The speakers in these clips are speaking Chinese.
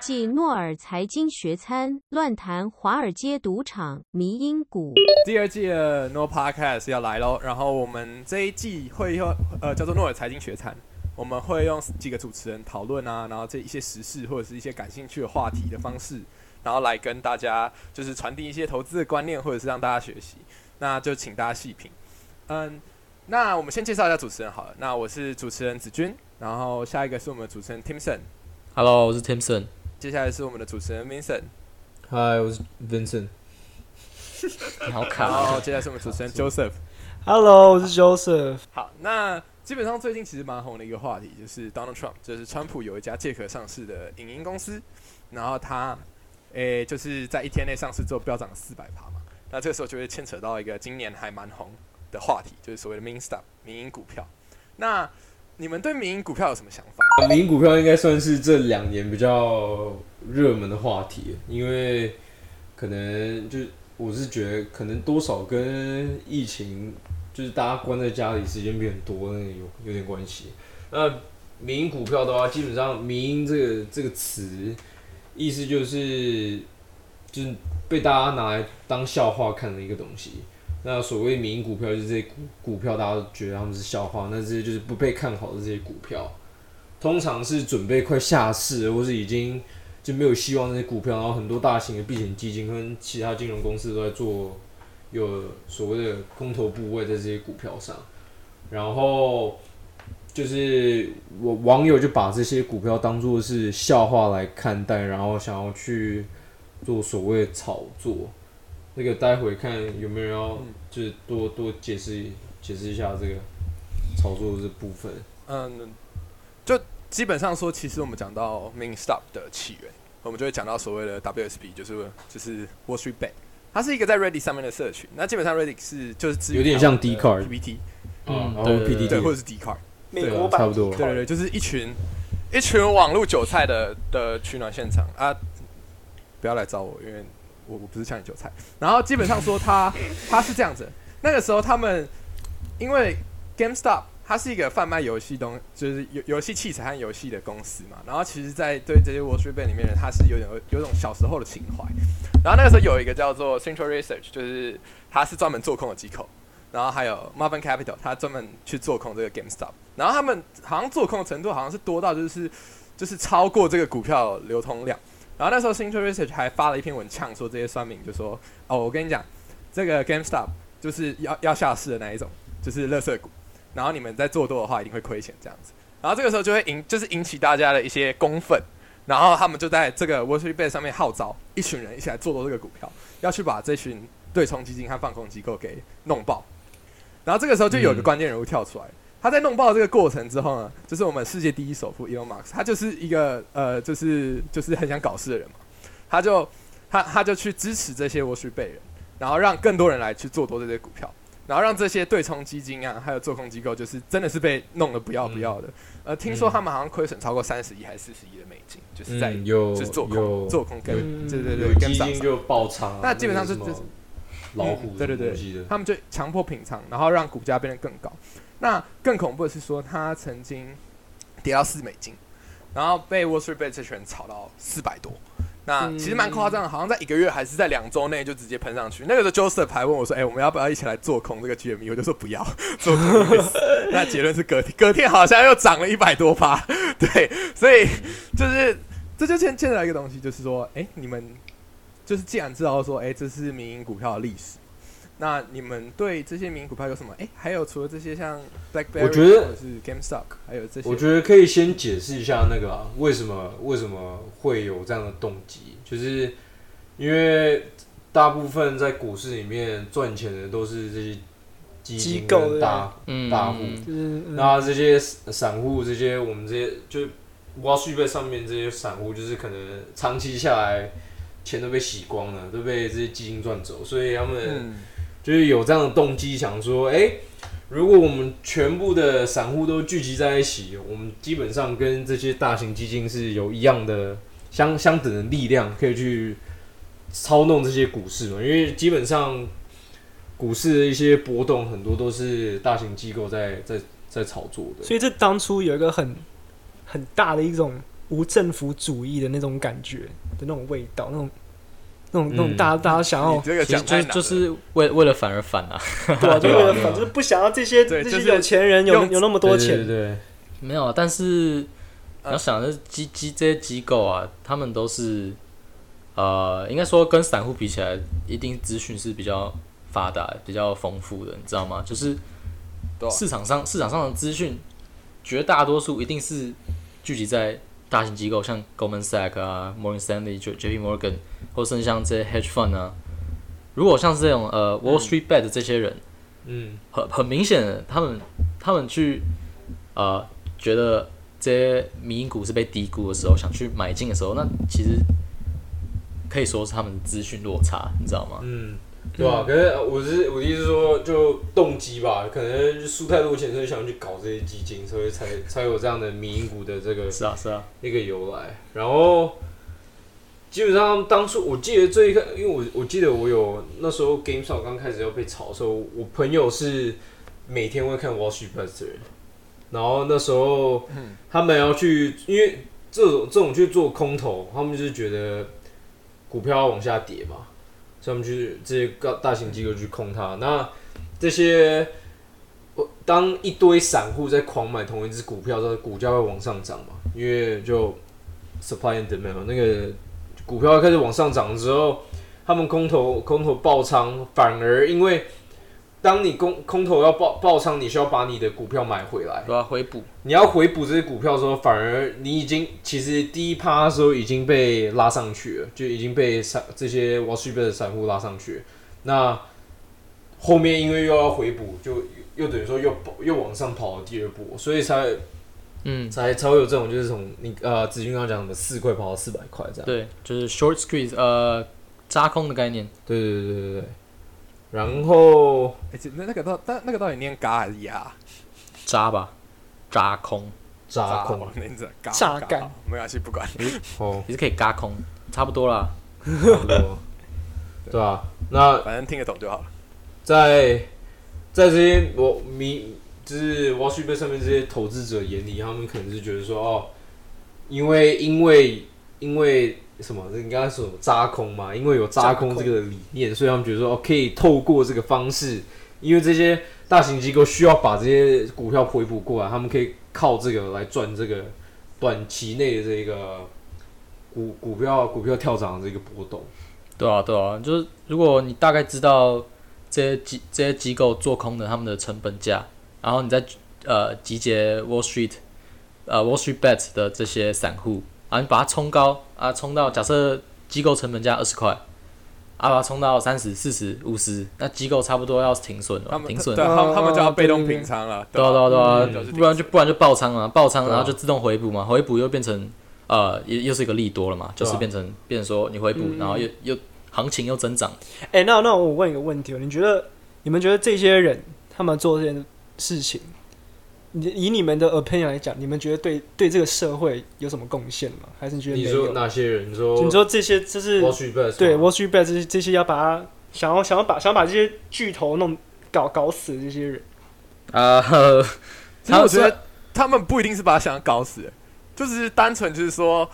季诺尔财经学餐，乱谈华尔街赌场迷因股。第二季的 No Podcast 要来喽，然后我们这一季会用呃叫做诺尔财经学餐，我们会用几个主持人讨论啊，然后这一些时事或者是一些感兴趣的话题的方式，然后来跟大家就是传递一些投资的观念，或者是让大家学习。那就请大家细品。嗯，那我们先介绍一下主持人好了。那我是主持人子君，然后下一个是我们的主持人 Timson，Hello，我是 Timson。接下来是我们的主持人 Vincent，嗨，我是 Vincent。你好然卡哦，后接下来是我们主持人 Joseph。Hello，我是 Joseph。好，那基本上最近其实蛮红的一个话题就是 Donald Trump，就是川普有一家借壳上市的影音公司，然后他诶、就是在一天内上市之后飙涨了四百趴嘛，那这个时候就会牵扯到一个今年还蛮红的话题，就是所谓的 Meme Stock 民营股票。那你们对民营股票有什么想法？民营股票应该算是这两年比较热门的话题，因为可能就我是觉得可能多少跟疫情就是大家关在家里时间变多，那有有点关系。那民营股票的话，基本上“民营”这个这个词，意思就是就是被大家拿来当笑话看的一个东西。那所谓民营股票，就是这些股股票，大家觉得他们是笑话，那这些就是不被看好的这些股票，通常是准备快下市，或是已经就没有希望这些股票，然后很多大型的避险基金跟其他金融公司都在做有所谓的空头部位在这些股票上，然后就是我网友就把这些股票当做是笑话来看待，然后想要去做所谓的炒作。那个待会看有没有人要就是多多解释解释一下这个操作的这部分。嗯，就基本上说，其实我们讲到 main Stock 的起源，我们就会讲到所谓的 WSB，就是就是 Wall Street Bank，它是一个在 Reddit 上面的社群。那基本上 Reddit 是就是支援有点像台湾的 Dcard PPT，嗯，然后对对 PDD 对，或者是 Dcard，对啊，美国版差不多。对对对，就是一群一群网络韭菜的的取暖现场啊！不要来找我，因为我我不是像你韭菜。然后基本上说他他是这样子，那个时候他们因为 GameStop 它是一个贩卖游戏东，就是游游戏器材和游戏的公司嘛。然后其实，在对这些 Wall Street 里面的人，他是有点有有种小时候的情怀。然后那个时候有一个叫做 Central Research，就是他是专门做空的机构。然后还有 Marvin Capital，他专门去做空这个 GameStop，然后他们好像做空的程度好像是多到就是就是超过这个股票流通量。然后那时候 Central Research 还发了一篇文呛说这些酸民就说哦，我跟你讲，这个 GameStop 就是要要下市的那一种，就是垃圾股。然后你们在做多的话，一定会亏钱这样子。然后这个时候就会引就是引起大家的一些公愤，然后他们就在这个 Wall Street Bet 上面号召一群人一起来做多这个股票，要去把这群对冲基金和放空机构给弄爆。然后这个时候就有一个关键人物跳出来，他在弄爆这个过程之后呢，就是我们世界第一首富 Elon Musk，他就是一个呃，就是就是很想搞事的人嘛，他就他他就去支持这些 Wall Street 人，然后让更多人来去做多这些股票，然后让这些对冲基金啊，还有做空机构，就是真的是被弄得不要不要的。呃，听说他们好像亏损超过三十亿还是四十亿的美金，就是在、就是做空做空跟、嗯。对对对跟上基金就爆仓啊，那基本上就就是老虎嗯对对对。他们就强迫平仓，然后让股价变得更高。那更恐怖的是说，它曾经跌到四美金，然后被 Wall Street Bet 这群人炒到四百多。那其实蛮夸张，好像在一个月还是在两周内就直接喷上去。那个时候 Joseph 还问我说：“哎、我们要不要一起来做空这个 GME？” 我就说不要，做空。那结论是隔天隔天好像又涨了一百多趴。对，所以就是这就牵牵扯一个东西，就是说，哎、你们就是既然知道说，哎、这是民营股票的历史，那你们对这些名股票有什么？哎、还有除了这些像 BlackBerry，我觉得或者是 GameStop，还有这些，我觉得可以先解释一下那个、啊、为什么为什么会有这样的动机，就是因为大部分在股市里面赚钱的都是这些机构大嗯。大户，嗯。那这些散户，这些我们这些就 Wall Street Bet 上面这些散户，就是可能长期下来钱都被洗光了，都被这些基金赚走，所以他们嗯，就是有这样的动机，想说，哎、如果我们全部的散户都聚集在一起，我们基本上跟这些大型基金是有一样的相相等的力量，可以去操弄这些股市嘛。因为基本上股市的一些波动，很多都是大型机构在在在炒作的。所以这当初有一个很很大的一种无政府主义的那种感觉的那种味道，那种那种那种嗯。大家大家想要你这个其实就就是为为了反而反啊，对啊，就为了反就是不想要这些这些有钱人有有那么多钱，对，没有啊，但是啊你要想的是机机这些机构啊，他们都是呃，应该说跟散户比起来，一定资讯是比较发达、比较丰富的，你知道吗？就是市场上市场上的资讯，绝大多数一定是聚集在大型机构，像 Goldman Sachs 啊、Morgan Stanley、J J P Morgan，或甚至像这些 hedge fund 啊。如果像是这种呃 Wall Street Bet 的这些人，嗯，很很明显的，他们他们去呃觉得这些民营股是被低估的时候，想去买进的时候，那其实可以说是他们的资讯落差，你知道吗？嗯，对吧、可是呃我是我的意思是说，就动机吧，可能就输太多钱，所以想去搞这些基金，所以才才有这样的民营股的这个是啊，是啊，一个由来。然后基本上当初我记得最一开，因为我我记得我有那时候 GameStop 刚开始要被炒的时候，我朋友是每天会看 Wall Street Bets 的人，然后那时候他们要去，因为这种这种去做空头，他们就是觉得股票要往下跌嘛，所以他们去这些大大型机构去控它。那这些当一堆散户在狂买同一只股票的时候，股价会往上涨嘛？因为就 supply and demand 那个股票开始往上涨之后，他们空头空头爆仓，反而因为当你空空头要爆爆仓，你需要把你的股票买回来，对啊，回补，你要回补这些股票的时候，反而你已经其实第一趴的时候已经被拉上去了，就已经被散这些 Wall Street 的散户拉上去了。那后面因为又要回补，就又等于说又又往上跑了第二波，所以才嗯，才才会有这种就是从你呃子君刚刚讲的四块跑到四百块这样。对，就是 short squeeze，呃，扎空的概念，对对对对对对。然后那那个到但那个到底念嘎还是牙？扎吧，扎空，扎空那你这嘎嘎榨干没关系，不管。哦，也是可以嘎空，差不多啦。差不多，对吧、那反正听得懂就好了。在在这些我迷就是 Wall Street Bet 上面这些投资者眼里，他们可能是觉得说哦，因为因为因为什么？你刚才说什么扎空嘛？因为有扎空这个理念，所以他们觉得说哦，可以透过这个方式，因为这些大型机构需要把这些股票回补过来，他们可以靠这个来赚这个短期内的这个股股票股票跳涨的这个波动。对啊，对啊，就是如果你大概知道这些机这些机构做空的他们的成本价，然后你再呃集结 Wall Street 呃 Wall Street Bet 的这些散户，啊，你把它冲高啊，冲到假设机构成本价二十块，啊，把它冲到三十、四十、五十，那机构差不多要停损了停损。他们他们就要被动平仓了。对啊，对啊，对啊，不然就不然就爆仓啊，爆仓然后就自动回补嘛，回补又变成呃，又又是一个利多了嘛，就是变成变成说你回补，嗯然后又又行情又增长，哎、那那我问一个问题哦，你觉得你们觉得这些人他们做这件事情，你以你们的 opinion 来讲，你们觉得对对这个社会有什么贡献吗？还是你觉得你说没有？哪些人？你说你说这些就是 Wall Street Bet 对吗 Wall Street Bet 这些这些要把它想要想要把想要把这些巨头弄搞搞死的这些人，啊、呵其实我觉得他们不一定是把他想要搞死，就是单纯就是说，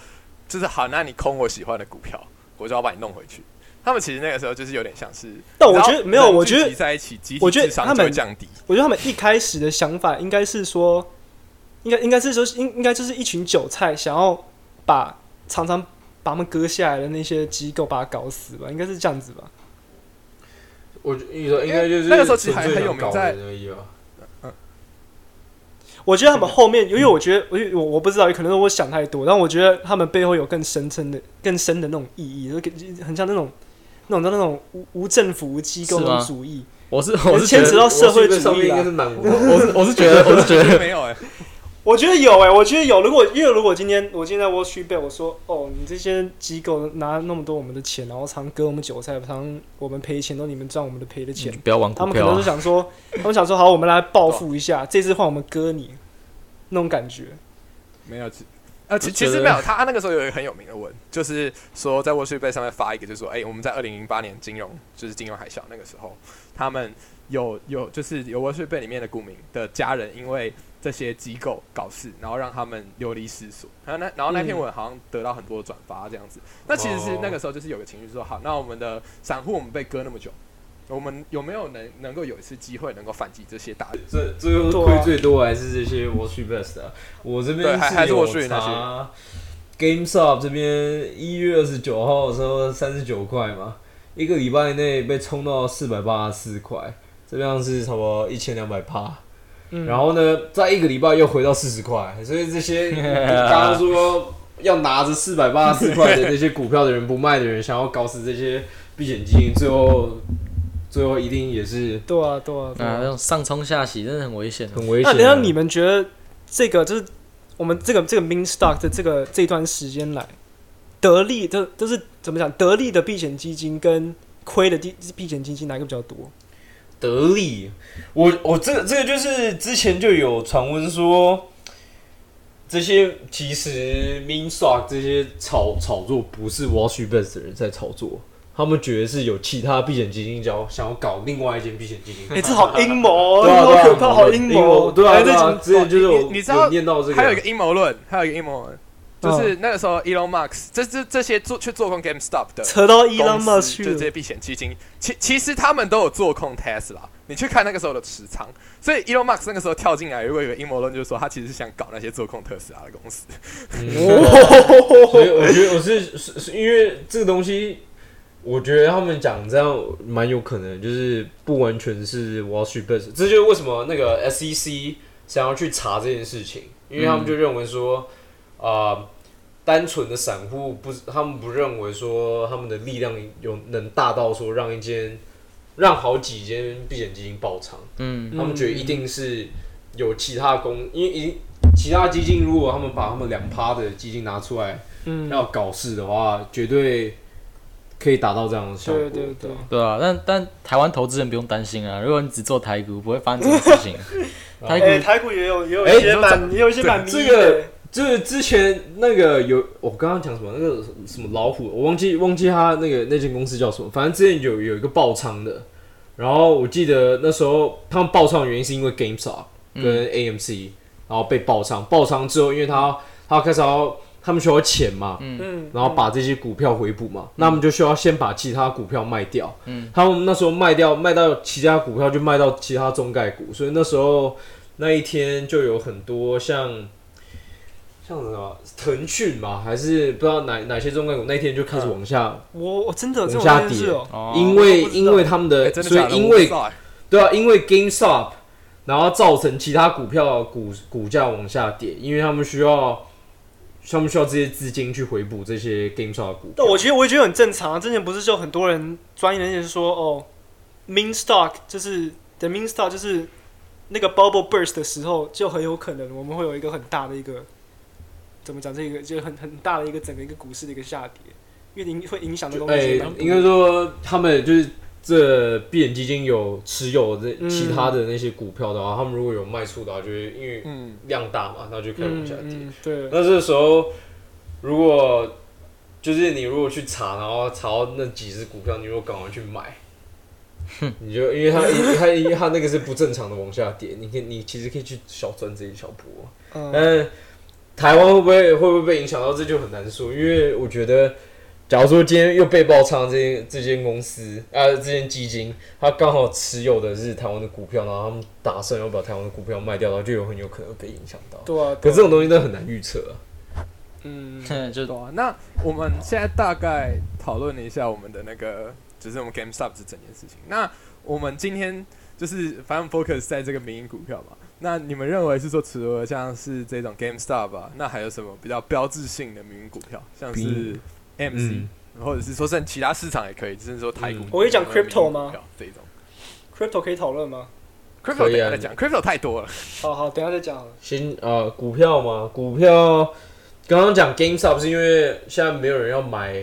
就是好，那你空我喜欢的股票，我就要把你弄回去。他们其实那个时候就是有点像是，但我觉得没有我觉得在一起，集体我觉得智商他们就会降低。我觉得他们一开始的想法应该是说，应该应该是说应应该就是一群韭菜想要把常常把他们割下来的那些机构把它搞死吧，应该是这样子吧。我觉你说应该就是那个时候其实还很有名在。我觉得他们后面，因为我觉得，我我我不知道，可能是我想太多，但我觉得他们背后有更深层的、更深的那种意义，就跟很像那种、那种、那种无无政府无机构是吗那种主义。我是我是牵扯到社会主义啦上面应该是蛮无聊的。我是我是觉得我是觉得 没有哎、我觉得有哎、我觉得有。如果因为如果今天我今天在 Wall Street Bet，我说哦，你这些机构拿那么多我们的钱，然后常割我们韭菜，常我们赔钱都你们赚我们的赔的钱，不要玩股票、他们可能是啊，想说，他们想说好，我们来报复一下，这次换我们割你，那种感觉。没有，其呃，其其实没有，他那个时候有一个很有名的文，就是说在 Wall Street Bet 上面发一个，就是说，哎、我们在二零零八年金融就是金融海啸那个时候，他们有有就是有 Wall Street Bet 里面的股民的家人，因为这些机构搞事，然后让他们流离失所。然后那然后那篇文好像得到很多转发这样子。那其实是那个时候就是有个情绪说，好，那我们的散户我们被割那么久，我们有没有能能够有一次机会能够反击这些大这？最最后亏最多还是这些 Wall Street Best 啊。我这对边还还是有 Wall Street 那 GameStop 这边一月二十九号的时候三十九块嘛，一个礼拜内被冲到四百八十四块，这样是差不多一千两百趴。嗯然后呢，在一个礼拜又回到四十块，所以这些 刚刚说要拿着四百八十四块的那些股票的人不卖的人，想要搞死这些避险基金，最后最后一定也是对啊，对啊，对啊，啊那。种上冲下洗真的很危险。很危险的。那等一下你们觉得这个就是我们这个这个 min stock 的这个这段时间来得利的，就是怎么讲得利的避险基金跟亏的避避险基金哪个比较多？得利，我我这个这个就是之前就有传闻说，这些其实 min stock 这些炒炒作不是 Wall Street Bets 的人在炒作，他们觉得是有其他避险基金想想要搞另外一间避险基金。哎、这好阴谋，对啊好可怕，好阴谋，对啊对啊，之前就是我你你知道有念到这个，还有一个阴谋论，还有一个阴谋论，就是嗯那个时候 Elon Musk 这这这些做去做空 GameStop 的扯到 Elon Musk 就这些避险基金，其其实他们都有做空 Tesla。你去看那个时候的持仓，所以 Elon Musk 那个时候跳进来，如果有个阴谋论，就是说他其实是想搞那些做空特斯拉的公司。嗯 所以我觉得我是是是因为这个东西，我觉得他们讲这样蛮有可能，就是不完全是 Wall Street Bets，这就是为什么那个 SEC 想要去查这件事情，因为他们就认为说，啊、单纯的散户不是，他们不认为说他们的力量有能大到说让一间让好几间避险基金爆仓。嗯，他们觉得一定是有其他公，因为其他基金如果他们把他们两趴的基金拿出来嗯，要搞事的话，绝对可以达到这样的效果。对对对，对啊，但但台湾投资人不用担心啊，如果你只做台股，不会发生这种事情。台哎、股台股也有也有哎一些蛮也有一些蛮这个，就是之前那个有我刚刚讲什么那个什么老虎，我忘记忘记他那个那间公司叫什么，反正之前有有一个爆仓的，然后我记得那时候他们爆仓的原因是因为 GameStop 跟 AMC，、然后被爆仓，爆仓之后，因为他他开始要他们需要钱嘛，嗯，然后把这些股票回补嘛，那他们就需要先把其他股票卖掉。嗯，他们那时候卖掉卖到其他股票就卖到其他中概股，所以那时候那一天就有很多像像什么腾讯嘛，还是不知道哪哪些中概股那一天就开始往下，我我真的往下跌。哦，哦，因为因为他们的，所以？因为对啊，因为 GameStop，然后造成其他股票股股价往下跌，因为他们需要他们需要这些资金去回补这些 GameStop 的股。但我其实我也觉得很正常啊。之前不是就很多人专业人士说，哦，min stock 就是 The min stock 就是那个 bubble burst 的时候，就很有可能我们会有一个很大的一个怎么讲，这个就很很大的一个整个一个股市的一个下跌，因为影会影响的东哎、西蛮多的。应该说他们就是这闭眼基金有持有这嗯其他的那些股票的话，他们如果有卖出的话，就会因为嗯，量大嘛，那就开始往嗯下跌。嗯，对，那这时候如果就是你如果去查，然后查到那几只股票，你如果赶快去买。你就因为它它因为它那个是不正常的往下跌，你可以你其实可以去小赚这一小波，嗯，但台湾会不会会不会被影响到，这就很难说。因为我觉得，假如说今天又被爆仓这间这间公司啊，这间基金，它刚好持有的是台湾的股票，然后他们打算要把台湾的股票卖掉，然后就有很有可能被影响到。对啊，可这种东西都很难预测啊。嗯，就对啊。那我们现在大概讨论了一下我们的那个，就是我们 GameStop 这整件事情。那我们今天就是反正 focus 在这个民营股票嘛。那你们认为是说，除了像是这种 GameStop 啊，那还有什么比较标志性的民营股票，像是民 MC，、嗯或者是说甚至其他市场也可以，就是说台股嗯。我可以讲 crypto 吗这种 crypto 可以讨论吗？crypto 可以啊等下再讲，crypto 太多了。好好，等下再讲好了。先呃，股票吗，股票刚刚讲 GameStop 是因为现在没有人要买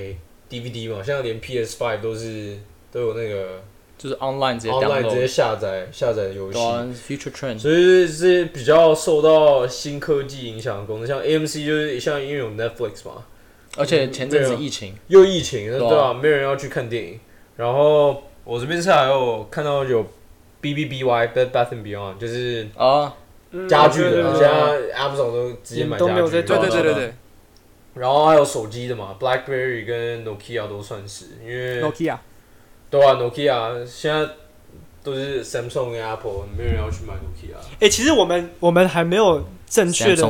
DVD 嘛，现在连 PS Five 都是都有那个就是 online 直接 online 直接 download，下载下载游戏，future trend，所以这些比较受到新科技影响的公司，像 AMC 就是像因为有 Netflix 嘛，而且前阵子疫情，又疫情，对吧、没有人要去看电影。然后我这边是还有看到有 B B B Y Bed Bath and Beyond，就是啊，嗯家具的，现在 Amazon 都直接买都没有家具，在对对对对对然后还有手机的嘛，BlackBerry 跟 Nokia 都算是，因为，Nokia。对啊，Nokia 现在都是 Samsung 跟 Apple，没有人要去买 Nokia。哎、其实我们我们还没有正确的。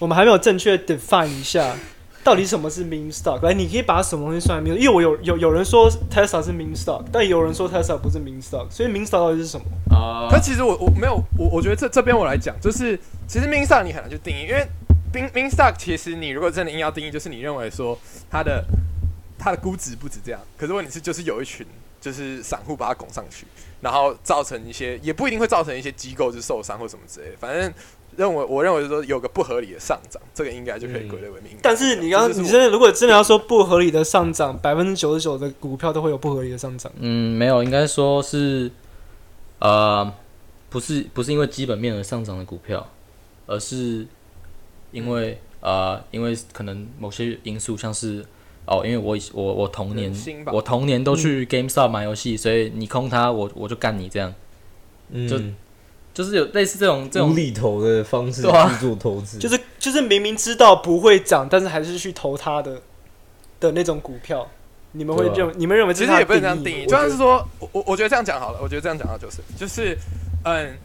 我们还没有正确 define 一下，到底什么是 meme stock？来，你可以把什么东西算在 meme？因为我有有有人说 Tesla 是 meme stock，但有人说 Tesla 不是 meme stock，所以 meme stock 到底是什么？啊可其实我我没有我我觉得这这边我来讲，就是其实 min stock 你很难去定义，因为 min min stock 其实你如果真的硬要定义，就是你认为说它的它的估值不止这样，可是问题是就是有一群就是散户把它拱上去，然后造成一些也不一定会造成一些机构就受伤或什么之类的，反正认为我认为说有个不合理的上涨，这个应该就可以归类为敏感、嗯。但是你刚你真的如果真的要说不合理的上涨，百分之九十九的股票都会有不合理的上涨。嗯，没有，应该说是，呃，不是不是因为基本面而上涨的股票，而是因为、呃，因为可能某些因素，像是哦，因为我我我童年我童年都去 GameStop 买游戏，所以你空它，我我就干你这样，嗯，就就是有类似这种这种无厘头的方式去做投资，就是就是明明知道不会涨，但是还是去投它的的那种股票，你们会认为、你们认为其实也不能这样定义，就像是说，我我我觉得这样讲好了，我觉得这样讲到就是就是，嗯，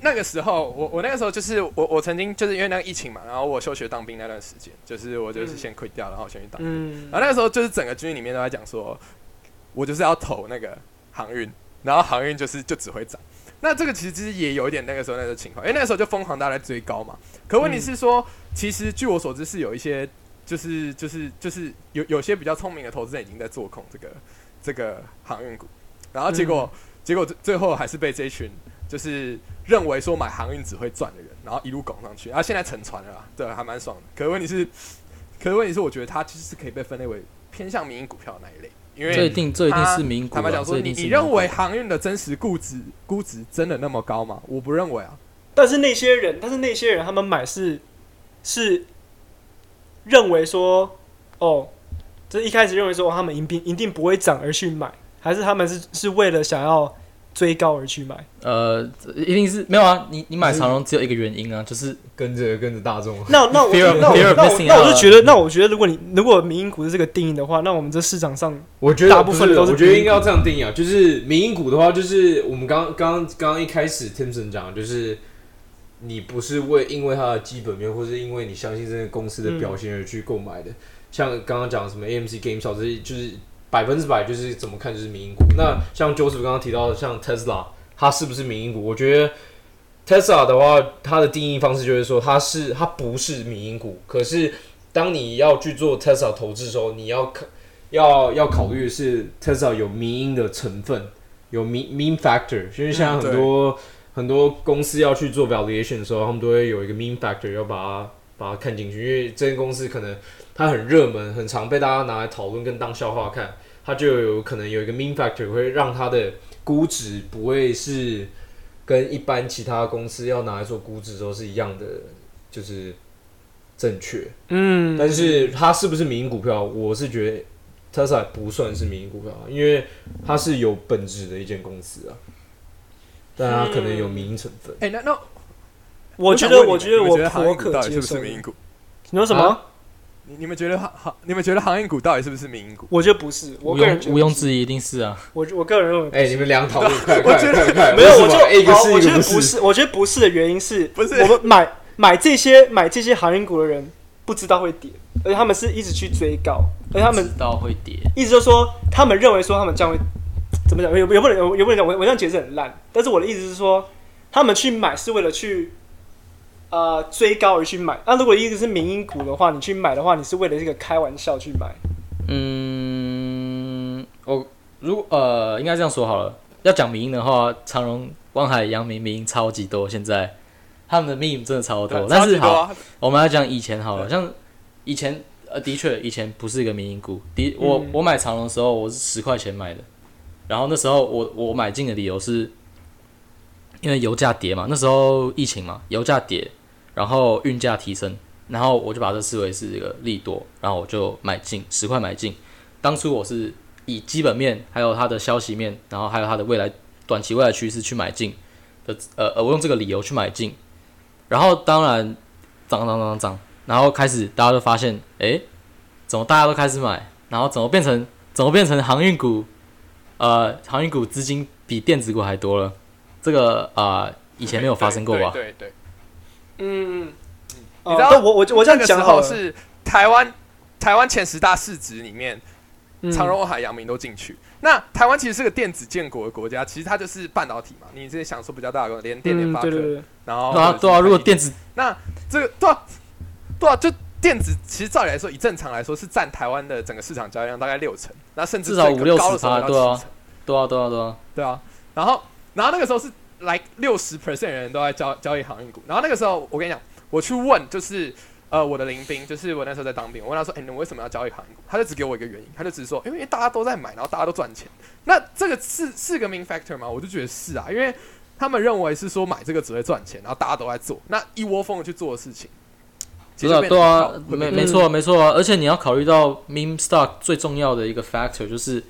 那个时候我我那个时候就是我我曾经就是因为那个疫情嘛，然后我休学当兵那段时间，就是我就是先 quit 掉，然后先去当兵，嗯。然后那个时候就是整个军里面都在讲说，我就是要投那个航运，然后航运就是就只会涨。那这个其实也有一点那个时候那个情况，因为那个时候就疯狂大家在追高嘛。可问题是说，其实据我所知是有一些就是就是就是有有些比较聪明的投资人已经在做空这个这个航运股，然后结果、结果最最后还是被这一群就是认为说买航运只会赚的人，然后一路拱上去，然后现在沉船了啦，对，还蛮爽的。可是问题是，可是问题是，我觉得它其实是可以被分类为偏向民营股票的那一类，因为这一定这一定是民股、啊，坦白讲说，你认为航运的真实估值估值真的那么高吗？我不认为啊。但是那些人，但是那些人他们买是是认为说，哦，就是一开始认为说、哦他们一定一定不会涨而去买，还是他们是是为了想要追高而去买？呃，一定是没有啊，你你买长荣只有一个原因啊，就是跟着跟着大众。那那我 那我那我那我就觉得，那我觉得如果你如果民营股是这个定义的话，那我们这市场上我觉得大部分都是不我觉得应该要这样定义啊，就是民营股的话，就是我们刚刚刚刚一开始 Timson 讲的，就是你不是为因为它的基本面，或是因为你相信这个公司的表现而去购买的。像刚刚讲的什么 AMC、GameStop 这些，就是百分之百就是怎么看就是民营股。那像 Joseph 刚刚提到的，像 Tesla，它是不是民营股？我觉得 Tesla 的话，它的定义方式就是说，它是它不是民营股，可是当你要去做 Tesla 投资的时候，你要考要要考虑的是 Tesla 有民营的成分，有 mean mean factor，因为像嗯很多、很多公司要去做 valuation 的时候，他们都会有一个 mean factor 要把它把它看进去，因为这间公司可能它很热门，很常被大家拿来讨论跟当笑话看，它就有可能有一个 mean factor 会让它的估值不会是跟一般其他公司要拿来做估值的时候是一样的，就是正确。嗯但是它是不是民营股票？我是觉得 Tesla 不算是民营股票，因为它是有本质的一间公司啊，但它可能有民营成分。哎、那那我觉得我觉得我你们觉得航颇可运股到底是接受不是。民营股？你说什么？啊你你们觉得航航你们觉得航运股到底是不是民营股？我觉得不是，我毋个人觉得庸毋庸置疑，一定是啊。我我个人认为不哎、是你们两讨论，快我快觉得快快！没有，我就我是一个是？觉得不是，我觉得不是的原因是，不是我们买买这些买这些航运股的人不知道会跌，而且他们是一直去追高，而且他们知道会跌，意思就是说，他们认为说他们这样会怎么讲？也也不能也不能讲，我我这样解释很烂，但是我的意思是说，他们去买是为了去呃追高而去买。那如果一直是民营股的话，你去买的话，你是为了这个开玩笑去买。嗯，我如呃，应该这样说好了。要讲民营的话，长荣、望海、阳明民营超级多，现在他们的民营真的超多。但是好，啊，我们要讲以前好了，像以前呃，的确以前不是一个民营股。的，我嗯我买长荣的时候，我是十块钱买的，然后那时候我我买进的理由是，因为油价跌嘛，那时候疫情嘛，油价跌，然后运价提升，然后我就把这视为是一个利多，然后我就买进十块买进。当初我是以基本面，还有它的消息面，然后还有它的未来短期未来趋势去买进的，呃呃，我用这个理由去买进。然后当然涨涨涨涨，然后开始大家都发现，诶，怎么大家都开始买，然后怎么变成怎么变成航运股？呃，航运股资金比电子股还多了，这个啊、以前没有发生过吧？对对，嗯，你知道哦我我我这样那个时讲好是台湾台湾前十大市值里面，嗯。长荣、海、洋明都进去。那台湾其实是个电子建国的国家，其实它就是半导体嘛。你这些想说比较大的公司，联电、联嗯，发科，对对对，然后对啊，对啊，如果电。子那这个对啊，对啊，就电子其实照理来说，以正常来说是占台湾的整个市场交易量大概六成，那甚至至少五六十高的时候到趴对啊。七成。对啊，对啊，对啊，对啊，然后然后那个时候是来六十 percent 人都在交交易航运股，然后那个时候我跟你讲，我去问就是呃我的林兵，就是我那时候在当兵，我问他说，哎、你为什么要交易航运股？他就只给我一个原因，他就只是说，因为大家都在买，然后大家都赚钱。那这个是是个 main factor 吗？我就觉得是啊，因为他们认为是说买这个只会赚钱，然后大家都在做，那一窝蜂的去做的事情。其对啊，实对啊没没错啊没错啊，而且你要考虑到 meme stock 最重要的一个 factor 就是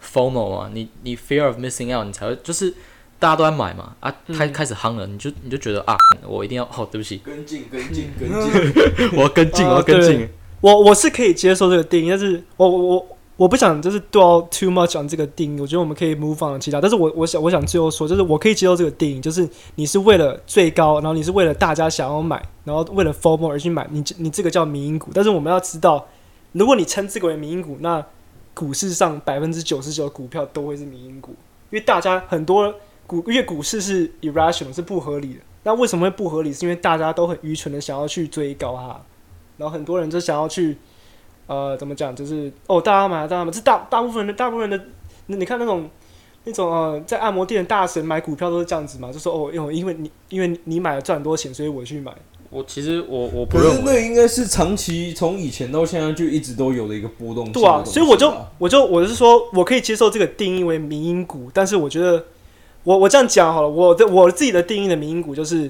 FOMO 啊，你你 fear of missing out，你才会就是大家都在买嘛，啊，开嗯。开始夯了，你就你就觉得啊，我一定要哦，对不起，跟进跟进 跟进，我要跟进，啊我要跟进，我我是可以接受这个定义，但是我我我我不想就是 dwell too much on 这个定义，我觉得我们可以 move on 其他，但是我我想我想最后说，就是我可以接受这个定义，就是你是为了最高，然后你是为了大家想要买，然后为了 FOMO 而去买，你你这个叫民营股，但是我们要知道，如果你称这个为民营股，那股市上百分之九十九的股票都会是民营股，因为大家很多股，因为股市是 irrational 是不合理的。那为什么会不合理？是因为大家都很愚蠢的想要去追高它，然后很多人就想要去，呃，怎么讲？就是哦，大家买，大家买，这大大部分的大部分的，你你看那种那种呃，在按摩店的大神买股票都是这样子嘛，就说哦，因为因为你因为你买了赚很多钱，所以我去买。我其实我我不可是认为，那应该是长期从以前到现在就一直都有的一个波动对啊，所以我就我就我是说我可以接受这个定义为民营股，但是我觉得我我这样讲好了，我的我自己的定义的民营股就是，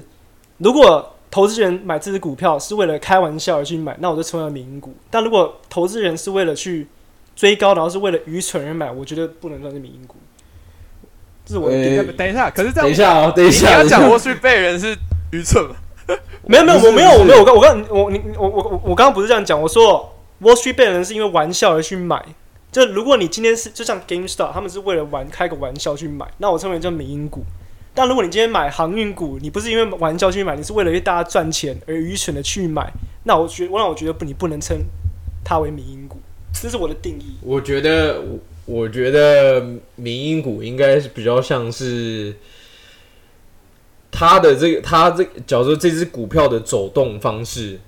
如果投资人买这只股票是为了开玩笑而去买，那我就称为民营股；但如果投资人是为了去追高，然后是为了愚蠢而买，我觉得不能算是民营股。这是我的定义。呃等一下，可是这样等一下哦，等一你下，要讲等一下沃水被人是愚蠢吗？没有没有，我没有我没有我刚我刚我你我我我我刚刚不是这样讲，我说 Wall Street 被人是因为玩笑而去买。就如果你今天是就像 GameStop，他们是为了玩开个玩笑去买，那我称为叫民营股。但如果你今天买航运股，你不是因为玩笑去买，你是为了为大家赚钱而愚蠢的去买，那我觉我让我觉得不，你不能称它为民营股，这是我的定义。我觉得，我觉得民营股应该是比较像是它的这个，它这假如说这只股票的走动方式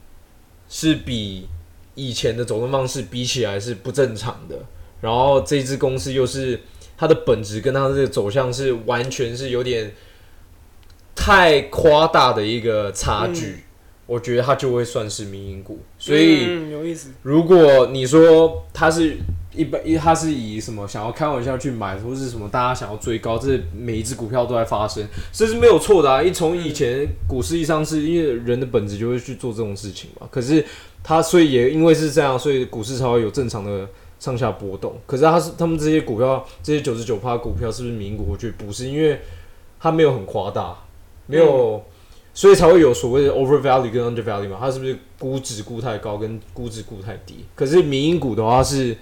是比以前的走动方式比起来是不正常的，然后这支公司又是它的本质跟它的这个走向是完全是有点太夸大的一个差距，我觉得它就会算是民营股，所以。嗯，有意思。如果你说它是一般，一它是以什么想要开玩笑去买，或是什么大家想要追高，这每一只股票都在发生，这是没有错的啊。一从以前股市一上市，因为人的本质就会去做这种事情嘛。可是它所以也因为是这样，所以股市才会有正常的上下波动。可是它是他们这些股票，这些九十九趴股票是不是民股？我觉得不是，因为它没有很夸大，没有。所以才会有所谓的 over value 跟 under value 嘛，它是不是估值估太高跟估值估太低？可是民营股的话是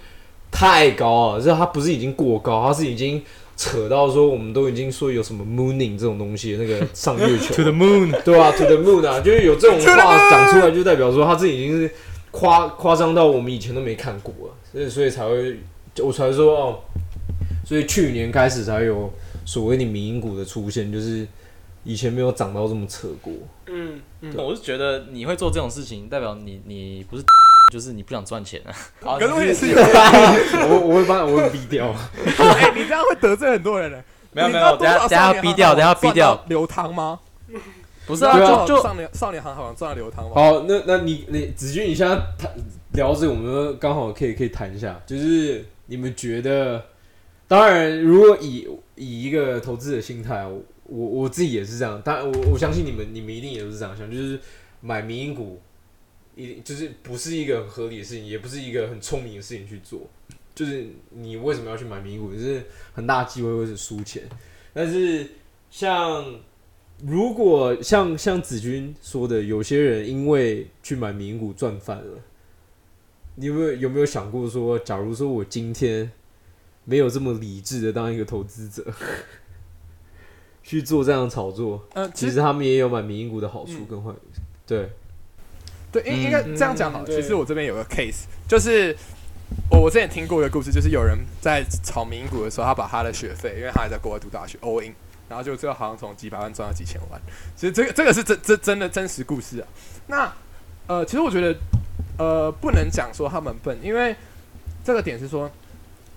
太高了，就是它不是已经过高，它是已经扯到说我们都已经说有什么 mooning 这种东西，那个上月球 To the moon，对啊 t o the moon 啊，就是有这种话讲出来，就代表说它这已经是夸夸张到我们以前都没看过了，所以所以才会我才说哦，所以去年开始才有所谓的民营股的出现，就是以前没有涨到这么扯过。嗯嗯，我是觉得你会做这种事情，代表你你不是就是你不想赚钱啊。可是我也是有，我我会把我会逼掉。哎，你这样会得罪很多人呢。没有没有等下等下逼掉等下逼掉流汤吗？不是啊，就就少年少年行好像赚了流汤嘛？好，那那你你子君，你现在谈聊这个，我们刚好可以可以谈一下，就是你们觉得，当然，如果以以一个投资者心态，我我我自己也是这样，当然我我相信你们你们一定也都是这样想，就是买民营股，一定就是不是一个很合理的事情，也不是一个很聪明的事情去做，就是你为什么要去买民营股，就是很大机会会是输钱，但是像如果像像子君说的，有些人因为去买名股赚翻了，你有没有有没有想过说，假如说我今天没有这么理智的当一个投资者，去做这样的炒作，呃，其实他们也有买名股的好处跟坏，对，对，应应该这样讲好了。嗯其实我这边有个 case，就是我我之前听过一个故事，就是有人在炒民股的时候，他把他的学费，因为他还在国外读大学，all in，然后就这个好像从几百万赚到几千万。其实这个这个是真真真的真实故事啊。那呃，其实我觉得呃不能讲说他们笨，因为这个点是说。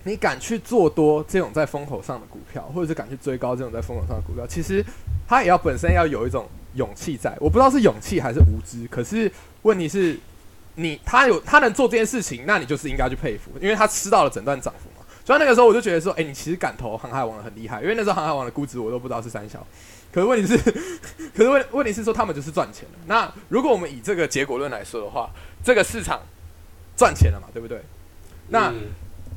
你敢去做多这种在风口上的股票，或者是敢去追高这种在风口上的股票，其实他也要本身要有一种勇气在。我不知道是勇气还是无知，可是问题是，你他有他能做这件事情，那你就是应该去佩服，因为他吃到了整段涨幅。所以那个时候我就觉得说，哎、你其实敢投航海王的很厉害，因为那时候航海王的估值我都不知道是三小。可是问题是，可是问问题是说他们就是赚钱的。那如果我们以这个结果论来说的话，这个市场赚钱了嘛，对不对？那、嗯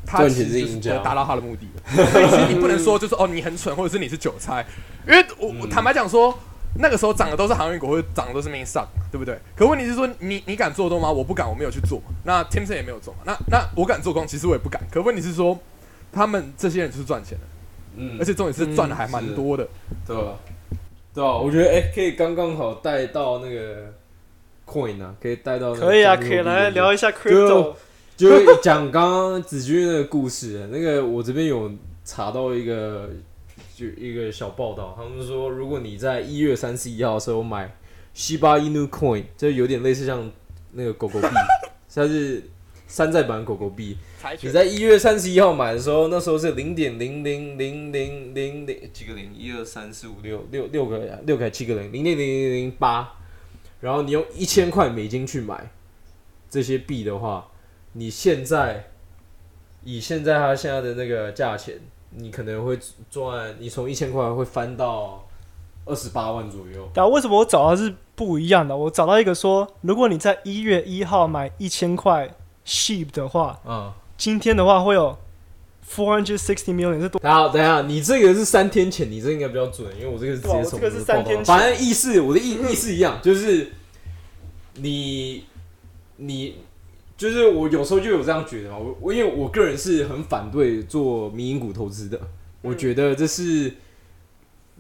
他赚其实就是钱是赢家达到他的目的了。所以其实你不能说就是哦你很蠢，或者是你是韭菜，因为我我坦白讲说，那个时候涨的都是航运股，或者涨的都是 main stock 嘛，对不对？可问题是说你你敢做多吗？我不敢，我没有去做嘛。那 Timson 也没有做嘛。那那我敢做空，其实我也不敢。可问题是说，他们这些人就是赚钱的，嗯而且重点是赚的还蛮多的。对吧？对啊？我觉得哎、可以刚刚好带到那个 coin 啊，可以带到那个可以啊，可以来聊一下 crypto。就讲刚刚子君那个故事，那个我这边有查到一个就一个小报道，他们说如果你在一月三十一号的时候买西巴伊努 coin，就有点类似像那个狗狗币，它是山寨版狗狗币。你在一月三十一号买的时候，那时候是零点零零零零零零几个零，一二三四五六六六个六个还七个零，零点零零零八。然后你用一千块美金去买这些币的话，你现在以现在它现在的那个价钱，你可能会赚，你从一千块会翻到二十八万左右。但为什么我找到是不一样的？我找到一个说，如果你在一月一号买一千块 sheep 的话，嗯、今天的话会有 four hundred sixty million 是多？等下，等一下，你这个是三天前，你这应该比较准，因为我这个是直接从这个是三天前。反正意思我的意意思一样，就是你你就是我有时候就有这样觉得嘛，我我因为我个人是很反对做民营股投资的，我觉得这是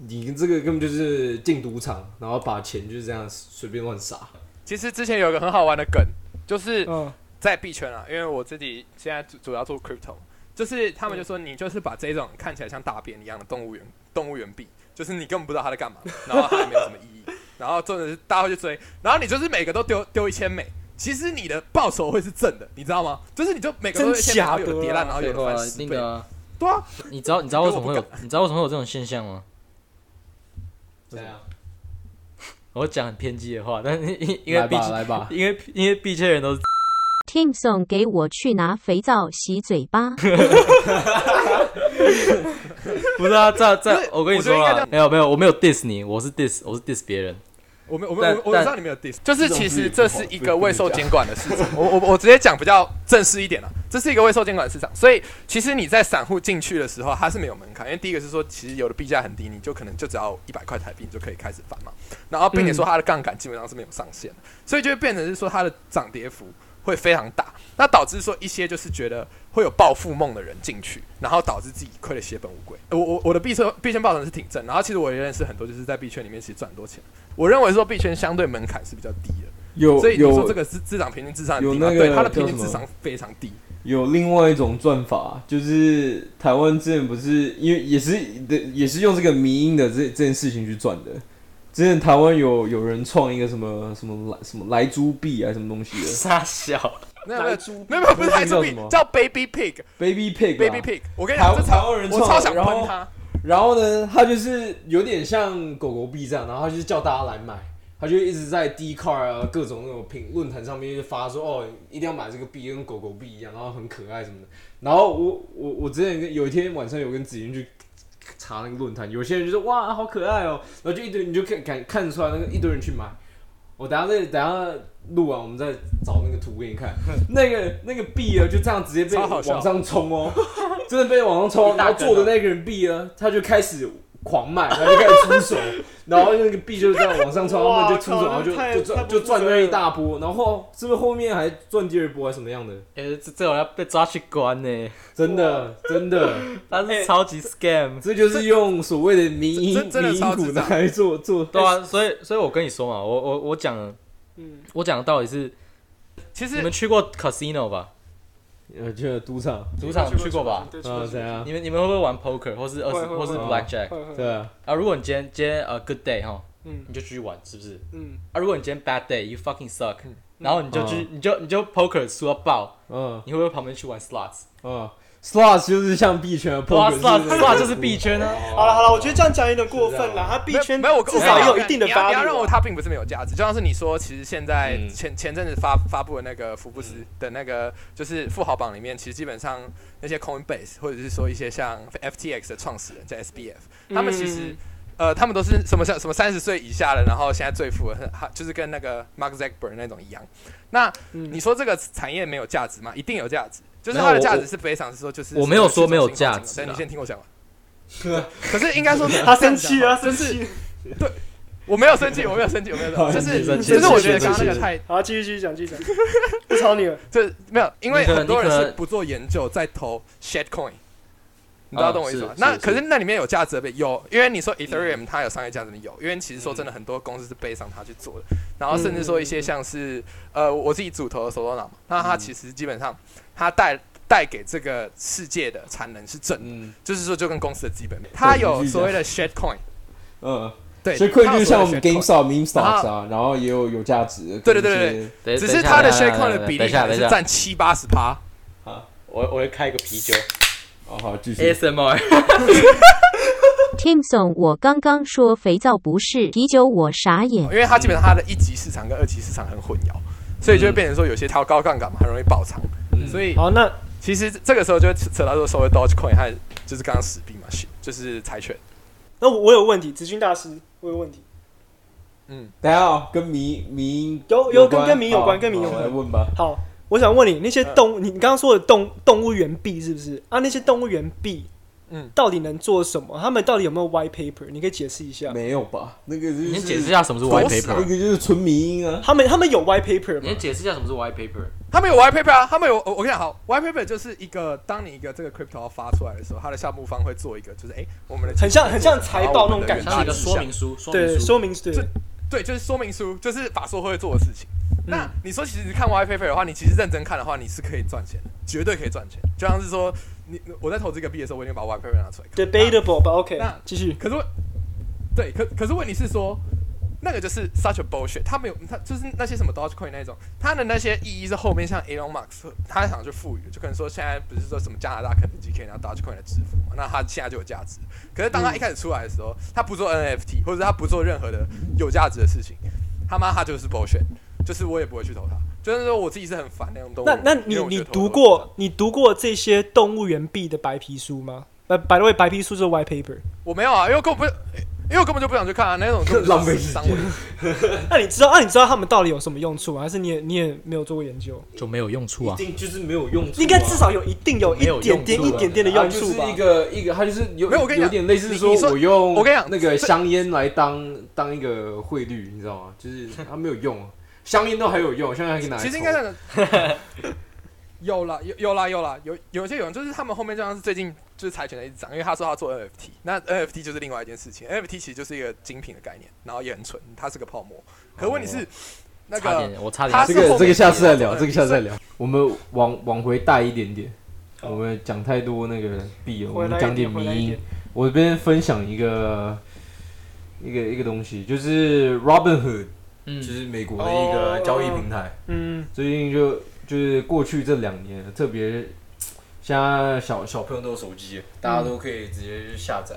你这个根本就是进赌场，然后把钱就是这样随便乱撒。其实之前有一个很好玩的梗，就是嗯，在币圈啊，因为我自己现在主主要做 crypto，就是他们就说你就是把这种看起来像大便一样的动物园动物园币，就是你根本不知道它在干嘛，然后它也没有什么意义，然后重点是大家会去追，然后你就是每个都丢丢一千美，其实你的报酬会是正的，你知道吗？就是你就每个都真一千美，然后有假的啊的跌烂，然后有翻十倍。对啊，你知道你知道为什么会有你知道为什么会有这种现象吗？对啊，我讲很偏激的话，但是因因为来币吧来吧，因为因为币圈人都是 Tim Song 给我去拿肥皂洗嘴巴。不是啊，在在不是我跟你说啊没有没有，我没有 diss 你，我是 diss 我是 diss 别人。我没有我没有我我知道你没有 diss，就是其实这是一个未受讲监管的市场。我我我直接讲比较正式一点了，这是一个未受监管的市场，所以其实你在散户进去的时候，它是没有门槛，因为第一个是说，其实有的币价很低，你就可能就只要一百块台币，你就可以开始翻嘛。然后并且说它的杠杆基本上是没有上限的，所以就会变成是说它的涨跌幅会非常大，那导致说一些就是觉得会有暴富梦的人进去，然后导致自己亏得血本无归。呃我我我的币圈币圈报酬是挺正，然后其实我也认识很多就是在币圈里面其实赚很多钱。我认为说币圈相对门槛是比较低的，有所以你说有这个是资产平均智商很低吗？有那个对，它的平均智商非常低。有另外一种赚法，就是台湾之前不是因为也是的，也是用这个迷因的这这件事情去赚的。之前台湾有有人创一个什么什么来什么来猪币啊什么东西的。傻小，没有没有来猪币？没有没有不是来猪币那叫 Baby Pig，baby pig 啊？Baby Pig。我跟你讲，台这台湾人创我超想然后喷他。然后呢，他就是有点像狗狗币这样，然后他就是叫大家来买，他就一直在 d c a r 啊各种那种评论坛上面就发说哦，一定要买这个币，跟狗狗币一样，然后很可爱什么的。然后我我我之前跟有一天晚上有跟子云去查那个论坛，有些人就说哇好可爱哦，然后就一堆你就看看看得出来那个一堆人去买。我等下再等下录完，我们再找那个图给你看。那个那个币啊，就这样直接被往上冲哦，真的被往上冲，然后坐的那个人币啊，他就开始狂卖，然后就开始出手，然后那个币就这样往上冲，他们就出手，然后就就赚就赚那一大波，然后是不是后面还赚第二波还是什么样的？哎、这这种要被抓去关呢，真的真的，他是超级 scam。这就是用所谓的民民营股来做做，对啊，所以所以我跟你说嘛，我我我讲的嗯，我讲的道理是，其实你们去过 casino 吧？呃，就赌场，赌场去过吧？对，啊，怎样？你们你们会不会玩 poker 或是二十或是 blackjack 对啊，啊？如果你今天今天呃 good day 哈，嗯你就继续玩，是不是？嗯，啊，如果你今天 bad day，you fucking suck，然后你就去你就你就 poker 输到爆，嗯你会不会旁边去玩 slots？嗯，slots 就是像币圈的哇 poker，，slots 是不是 slots 就是币圈啊。好了好了，我觉得这样讲有点过分了，他币圈没有，我至少也有一定的你要你要。认为它并不是没有价值，就像是你说，其实现在嗯前前阵子发发布的那个福布斯的那个就是富豪榜里面，其实基本上那些 Coinbase 或者是说一些像 FTX 的创始人在 SBF，他们其实。呃，他们都是什么像什么三十岁以下的，然后现在最富的，他就是跟那个 Mark Zuckerberg 那种一样。那嗯你说这个产业没有价值吗？一定有价值，就是它的价值是非常是说就是我没有说没有价值你先听我讲完。可是应该说他生气了，他就是生气。对我没有生气，我没有生气，我没有生气，就是就是我觉得刚刚那个太，好，继续继续讲，继续讲，不吵你了。这没有，因为很多人是不做研究在投 shit coin，你知道啊懂我意思吗？那可是那里面有价值的呗，有，因为你说 Ethereum 它有商业价值的有，因为其实说真的，很多公司是背上它去做的，然后甚至说一些像是呃我自己主投的 Solana 嘛，那它其实基本上它带带给这个世界的产能是正的，嗯。就是说就跟公司的基本面，它有所谓的 shit coin，嗯，对，所以 coin 就是像我们 GameStop、后啊，然后也有有价值的，对对对对只是它的 shit 等 coin 的比例是占七八十趴。我我会开一个啤酒。哦好继续，ASMR。Tim 总，我刚刚说肥皂不是啤酒，我傻眼。因为它基本上它的一级市场跟二级市场很混淆，所以就会变成说有些挑高杠杆嘛，很容易爆仓。嗯所以好，那其实这个时候就会扯到说所谓 Dogecoin 和就是刚刚死币嘛，就是柴犬。那我我有问题，子君大师，我有问题。嗯，等一下哦跟民民有有跟关跟迷有关跟民有关问吧，好，我想问你，那些动物，你你刚刚说的动动物园币是不是啊？那些动物园币，嗯到底能做什么？他们到底有没有 white paper？你可以解释一下。没有吧？那个就是你解释一下什么是 white paper 那。个就是纯迷音啊，他们他们有 white paper 吗你？解释一下什么是 white paper。他们有 white paper 啊，他们有我我跟你讲好，white paper 就是一个当你一个这个 crypto 要发出来的时候，它的项目方会做一个就是哎、我们的很像很像财报那种感觉像一个说明书，说对，明书。说明对对，就是说明书，就是法说会做的事情。嗯那你说，其实看 white paper 的话，你其实认真看的话，你是可以赚钱的，绝对可以赚钱。就像是说，你我在投资一个币的时候，我一定把 white 拿出来看。debatable 吧？OK，那继续。可是问，对，可可是问题是说，那个就是 such a bullshit，他没有，他就是那些什么 Dogecoin 那种，他的那些意义是后面像 Elon Musk 他想去赋予，就可能说现在不是说什么加拿大肯德基可以拿 Dogecoin 来支付嘛，那他现在就有价值。可是当他一开始出来的时候，他不做 NFT 或者他不做任何的有价值的事情，他妈他就是 bullshit，就是我也不会去投他。就是说我自己是很烦那种动物那，那你你读过你读过这些动物园币的白皮书吗？呃，百位白皮书就是 white paper。我没有啊，因为我根本不，因为我根本就不想去看啊，那种就是浪费时间 那你知道？那、你知道他们到底有什么用处吗？还是你也你也没有做过研究？就没有用处啊一。定就是没有用处啊，应该至少有一定有一点点啊一点点的用处吧就是一？个一个，它就是有没有我跟你讲有点类似说我用我跟你讲那个香烟来当当一个汇率，你知道吗？就是它没有用啊，香烟都还有用，香烟还可以拿来。其实应该这样的，有啦，有有啦，有啦，有有些有人就是他们后面就像是最近就是柴犬的一直涨，因为他说他做 NFT，那 NFT 就是另外一件事情，NFT 其实就是一个精品的概念，然后也很蠢，它是个泡沫。可问题是、那差个点，我差他点这个这个下次再聊，这个下次再聊。我们往往回带一点点，我们讲太多那个币了，我们讲点迷因。。我这边分享一个一个一个东西，就是 Robinhood，嗯就是美国的一个交易平台。嗯，最近就就是过去这两年，特别现在小小朋友都有手机，大家都可以直接去下载。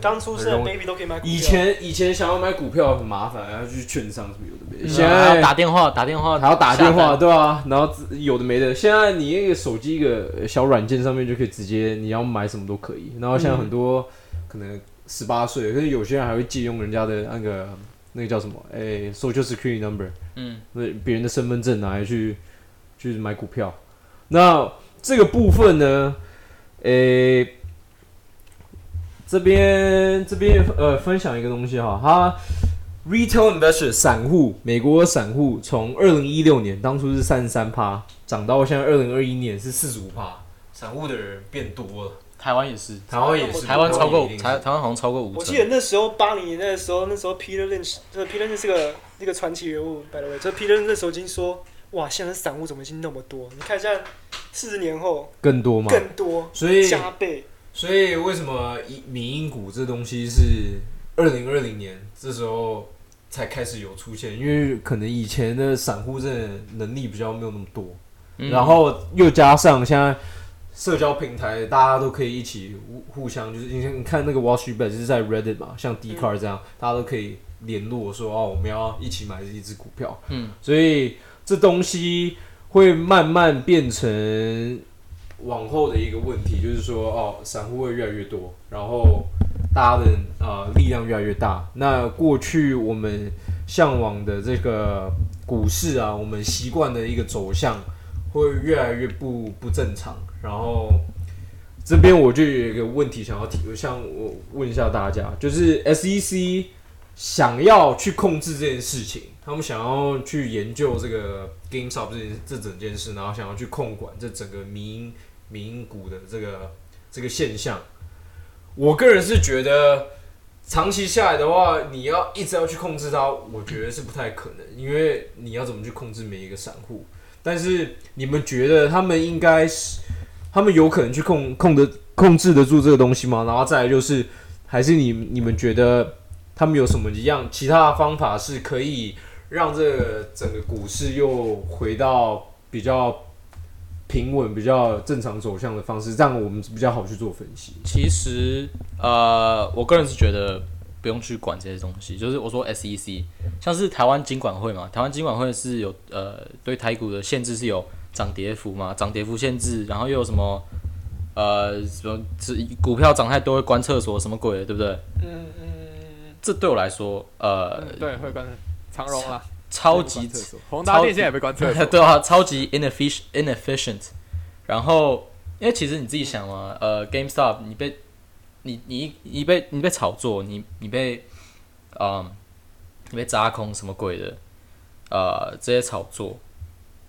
当初是 baby 都可以买股票。以前以前想要买股票很麻烦，要去券商什么有的没现在要打电话，打电话还要打电话，对啊，然后有的没的。现在你那个手机一个小软件上面就可以直接你要买什么都可以。然后现在很多可能十八岁，可是有些人还会借用人家的那个那个叫什么？哎、s o c i a l Security Number，嗯，那别人的身份证拿来去去买股票。那这个部分呢，诶、这边这边呃分享一个东西哈，它 retail investor 散户，美国散户从二零一六年当初是三十三趴，涨到现在二零二一年是四十五趴，散户的人变多了，台湾也是，台湾也是，台湾超过台台湾好像超过五成我记。得那时候八零年代的时候，那时候 Peter Lynch，这 Peter Lynch 是个那个传奇人物，by the way，这 Peter Lynch 那时候已经说，哇，现在散户怎么已经那么多？你看一下四十年后更多吗，更多，所以加倍。所以为什么以民营股这东西是二零二零年这时候才开始有出现？因为可能以前的散户真的能力比较没有那么多，嗯然后又加上现在社交平台大家都可以一起互互相，就是你看你看那个 Wall Street Bet 就是在 Reddit 嘛，像 d c a r 这样，大家都可以联络说哦，我们要一起买一只股票。嗯，所以这东西会慢慢变成往后的一个问题，就是说哦，散户会越来越多，然后大家的呃力量越来越大。那过去我们向往的这个股市啊，我们习惯的一个走向会越来越不不正常。然后这边我就有一个问题想要提，想我问一下大家，就是 SEC 想要去控制这件事情，他们想要去研究这个 GameStop 这件这整件事，然后想要去控管这整个民民股的这个这个现象。我个人是觉得，长期下来的话，你要一直要去控制它，我觉得是不太可能，因为你要怎么去控制每一个散户？但是你们觉得他们应该是，他们有可能去控控的控制得住这个东西吗？然后再来就是，还是你你们觉得他们有什么一样其他的方法是可以让这个整个股市又回到比较平稳、比较正常走向的方式，这样我们比较好去做分析。其实呃，我个人是觉得不用去管这些东西。就是我说 SEC，像是台湾金管会嘛，台湾金管会是有呃对台股的限制是有涨跌幅嘛，涨跌幅限制，然后又有什么呃什么只股票涨太多会关厕所什么鬼的，对不对？嗯嗯，这对我来说呃对，会关长荣啦，超级被关厕所，宏达电现在也被关厕所。对啊，超级 inefficient inefficient。然后，因为其实你自己想嘛，呃，GameStop 你被你你你被你被炒作，你你被嗯你被扎空什么鬼的，呃，这些炒作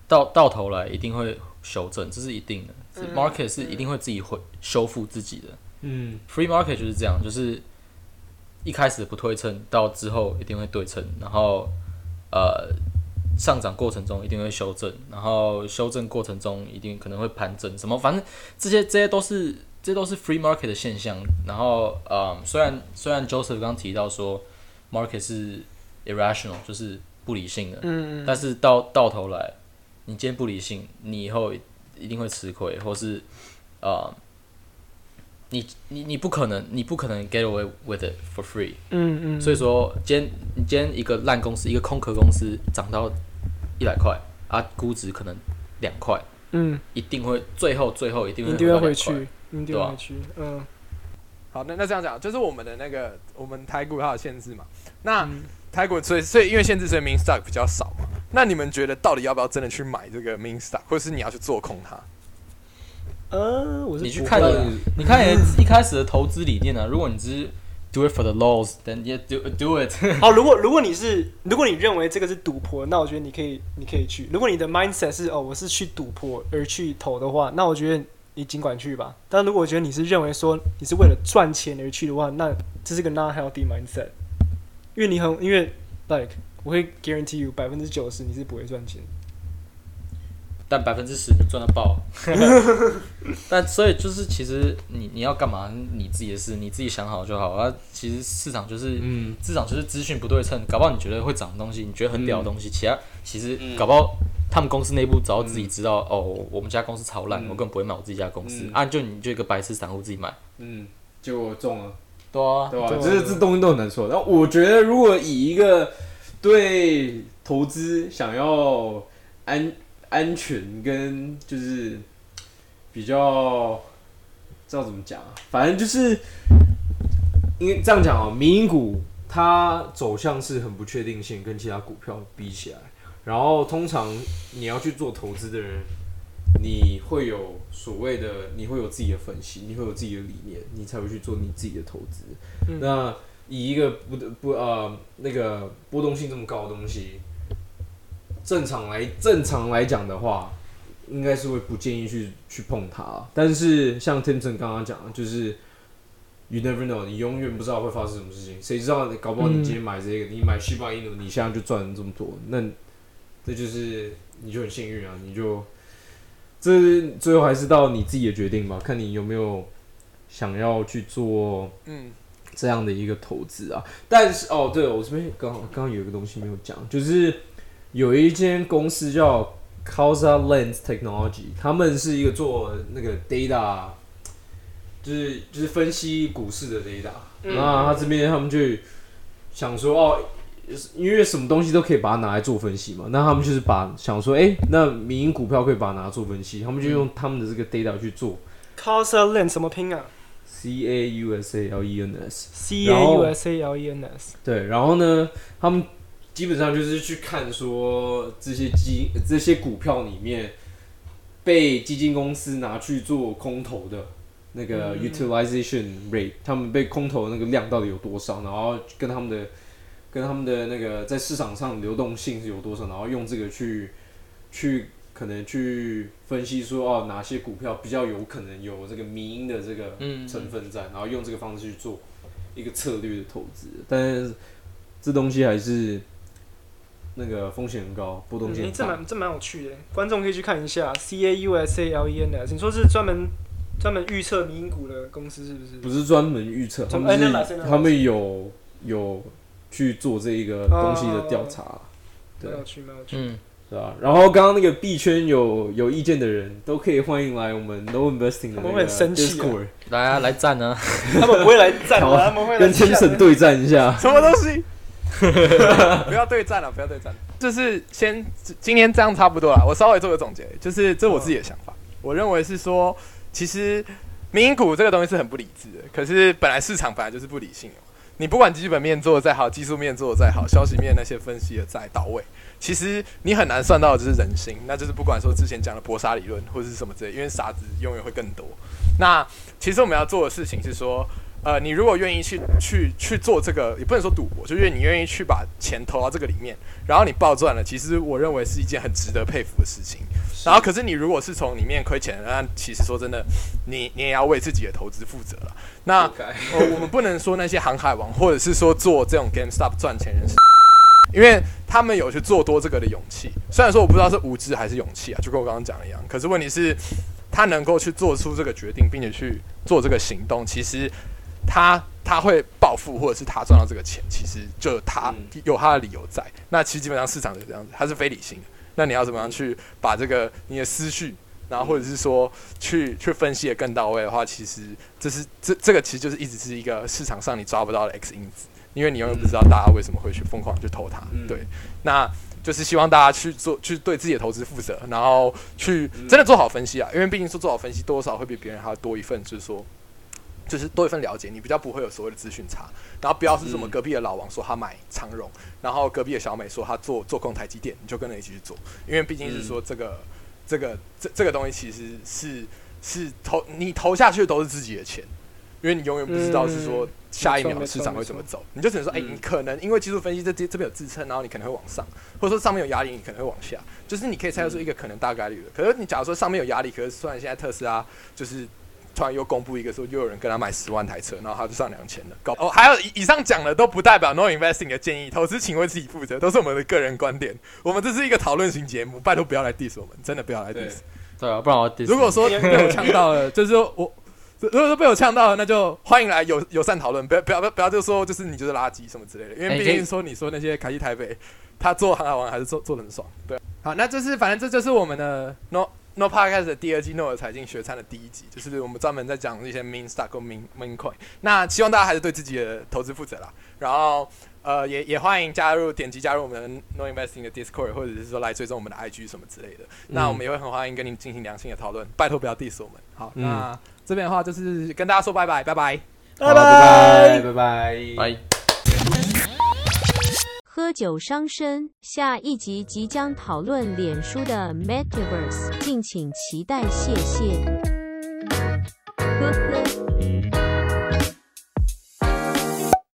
到到头来一定会修正，这是一定的。market 是一定会自己会修复自己的。嗯 free market 就是这样，就是一开始不对称，到之后一定会对称，然后呃上涨过程中一定会修正，然后修正过程中一定可能会盘整，什么反正这些这些都是这都是 free market 的现象。然后呃虽然虽然 Joseph 刚刚提到说 market 是 irrational，就是不理性的，嗯嗯。但是到到头来，你今天不理性，你以后一定会吃亏，或是呃，你你你不可能，你不可能 get away with it for free。嗯嗯，所以说，今天你今天一个烂公司，一个空壳公司涨到一百块啊，估值可能两块，嗯。一定会最后最后一定会一定会到两块。回去，对嗯好，那那这样讲，就是我们的那个我们台股它有限制嘛？那嗯台股所以所以因为限制，所以 min stock 比较少嘛。那你们觉得到底要不要真的去买这个 min stock，或者是你要去做空它？呃，我是你去看你你看你一开始的投资理念啊，如果你只是 do it for the loss，then you do do it。好，如果如果你是如果你认为这个是赌博，那我觉得你可以你可以去。如果你的 mindset 是哦我是去赌博而去投的话，那我觉得你尽管去吧。但如果觉得你是认为说你是为了赚钱而去的话，那这是个 not healthy mindset，因为你很因为 like 我会 guarantee you 百分之九十你是不会赚钱。但百分之十你赚到爆，但所以就是其实你你要干嘛？你自己的事，你自己想好就好。啊。其实市场就是，嗯。市场就是资讯不对称，搞不好你觉得会涨的东西，你觉得很屌的东西，其他其实嗯。搞不好他们公司内部早就自己知道，哦，我们家公司超烂，嗯。我根本不会买我自己家公司。嗯。啊，就你就一个白痴散户自己买，嗯，就中了。对啊，对吧？对这这东西都很难说。然后我觉得，如果以一个对投资想要安安全跟就是比较知道怎么讲啊，反正就是因为这样讲哦，民营股它走向是很不确定性，跟其他股票比起来。然后通常你要去做投资的人，你会有所谓的，你会有自己的分析，你会有自己的理念，你才会去做你自己的投资。嗯那以一个不得不呃那个波动性这么高的东西，正常来正常来讲的话，应该是会不建议去去碰它。但是像 Timson 刚刚讲的，就是 you never know，你永远不知道会发生什么事情，谁知道搞不好你今天买这个，你买西巴伊努，你现在就赚这么多，那这就是你就很幸运啊，你就这最后还是到你自己的决定吧，看你有没有想要去做嗯，这样的一个投资啊。但是哦，对我这边刚好刚刚有一个东西没有讲，就是有一间公司叫 Causa Lens Technology，他们是一个做那个 data，就是就是分析股市的 data。嗯那他这边他们就想说哦。因为什么东西都可以把它拿来做分析嘛，那他们就是把想说，哎、那民营股票可以把它拿来做分析，他们就用他们的这个 data 去做 Casa Lens 怎么拼啊，C A U S A L E N S，？C 然 A 后 U S A L E N S。对，然后呢，他们基本上就是去看说这些基这些股票里面被基金公司拿去做空头的那个 utilization rate，、他们被空头的那个量到底有多少，然后跟他们的跟他们的那个在市场上流动性是有多少，然后用这个去去可能去分析说哦哪些股票比较有可能有这个民营的这个嗯。成分在，然后用这个方式去做一个策略的投资，但是这东西还是那个风险很高，波动性。这蛮这蛮有趣的，观众可以去看一下 C A U S A L E N S。你说是专门专门预测民营股的公司是不是？不是专门预测，他们是他们有有去做这一个东西的调查，对蛮有趣，蛮有趣。嗯，对吧？然后刚刚那个币圈有有意见的人都可以欢迎来我们 No Investing 的那个他们会很生气啊 Discord，来啊，来赞啊！他们不会来站好的，他们会来跟天神对战一下。什么东西？不要对战了，不要对战。就是先今天这样差不多了，我稍微做个总结，就是这我自己的想法。我认为是说，其实民营股这个东西是很不理智的，可是本来市场本来就是不理性的。你不管基本面做的再好，技术面做的再好，消息面那些分析的再到位，其实你很难算到的就是人心。那就是不管说之前讲的搏杀理论或者是什么之类，因为傻子永远会更多。那其实我们要做的事情是说，呃，你如果愿意去去去做这个，也不能说赌博，就是你愿意去把钱投到这个里面，然后你暴赚了，其实我认为是一件很值得佩服的事情。然后，可是你如果是从里面亏钱，那其实说真的，你你也要为自己的投资负责了。那呃，我们不能说那些航海王，或者是说做这种 GameStop 赚钱人士，因为他们有去做多这个的勇气。虽然说我不知道是无知还是勇气啊，就跟我刚刚讲的一样。可是问题是，他能够去做出这个决定，并且去做这个行动，其实他他会暴富，或者是他赚到这个钱，其实就他嗯有他的理由在。那其实基本上市场就是这样子，它是非理性的。那你要怎么样去把这个你的思绪，然后或者是说去去分析的更到位的话，其实这是这这个其实就是一直是一个市场上你抓不到的 X 因子，因为你永远不知道大家为什么会去疯狂去投它。嗯对，那就是希望大家去做，去对自己的投资负责，然后去真的做好分析啊，因为毕竟说做好分析，多少会比别人还要多一份，就是说。就是多一份了解，你比较不会有所谓的资讯差，然后不要是什么嗯。隔壁的老王说他买长荣，然后隔壁的小美说他做做空台积电，你就跟着一起去做，因为毕竟是说这个、这个这这个东西其实是是投你投下去的都是自己的钱，因为你永远不知道是说嗯下一秒市场会怎么走，你就只能说哎、嗯。你可能因为技术分析这这这边有支撑，然后你可能会往上，或者说上面有压力，你可能会往下，就是你可以猜得出一个可能大概率的。可是你假如说上面有压力，可是虽然现在特斯拉就是突然又公布一个说，又有人跟他买十万台车，然后他就上两千了。搞哦，还有以以上讲的都不代表 No Investing 的建议，投资请为自己负责，都是我们的个人观点。我们这是一个讨论型节目，拜托不要来 diss 我们，真的不要来 diss。对啊，不然我 diss 如果说 被我呛到了，就是说我。如果说被我呛到了，那就欢迎来友友善讨论，不要不要不要就说就是你就是垃圾什么之类的，因为毕竟说你说那些凯西台北，他做航海王还是做做的很爽，对。好，那这是反正这就是我们的 No No Podcast 的第二季 No 的财经学餐的第一集，就是我们专门在讲一些 Main Stock 跟 Main Main Coin。那希望大家还是对自己的投资负责啦，然后呃也也欢迎加入点击加入我们的 No Investing 的 Discord，或者是说来追踪我们的 IG 什么之类的。那我们也会很欢迎跟你进行良性的讨论，拜托不要 diss 我们。好，嗯那这边的话就是跟大家说拜拜，拜拜。拜拜拜拜拜。拜。喝酒伤身，下一集即将讨论脸书的 Metaverse，敬请期待，谢谢。呵呵。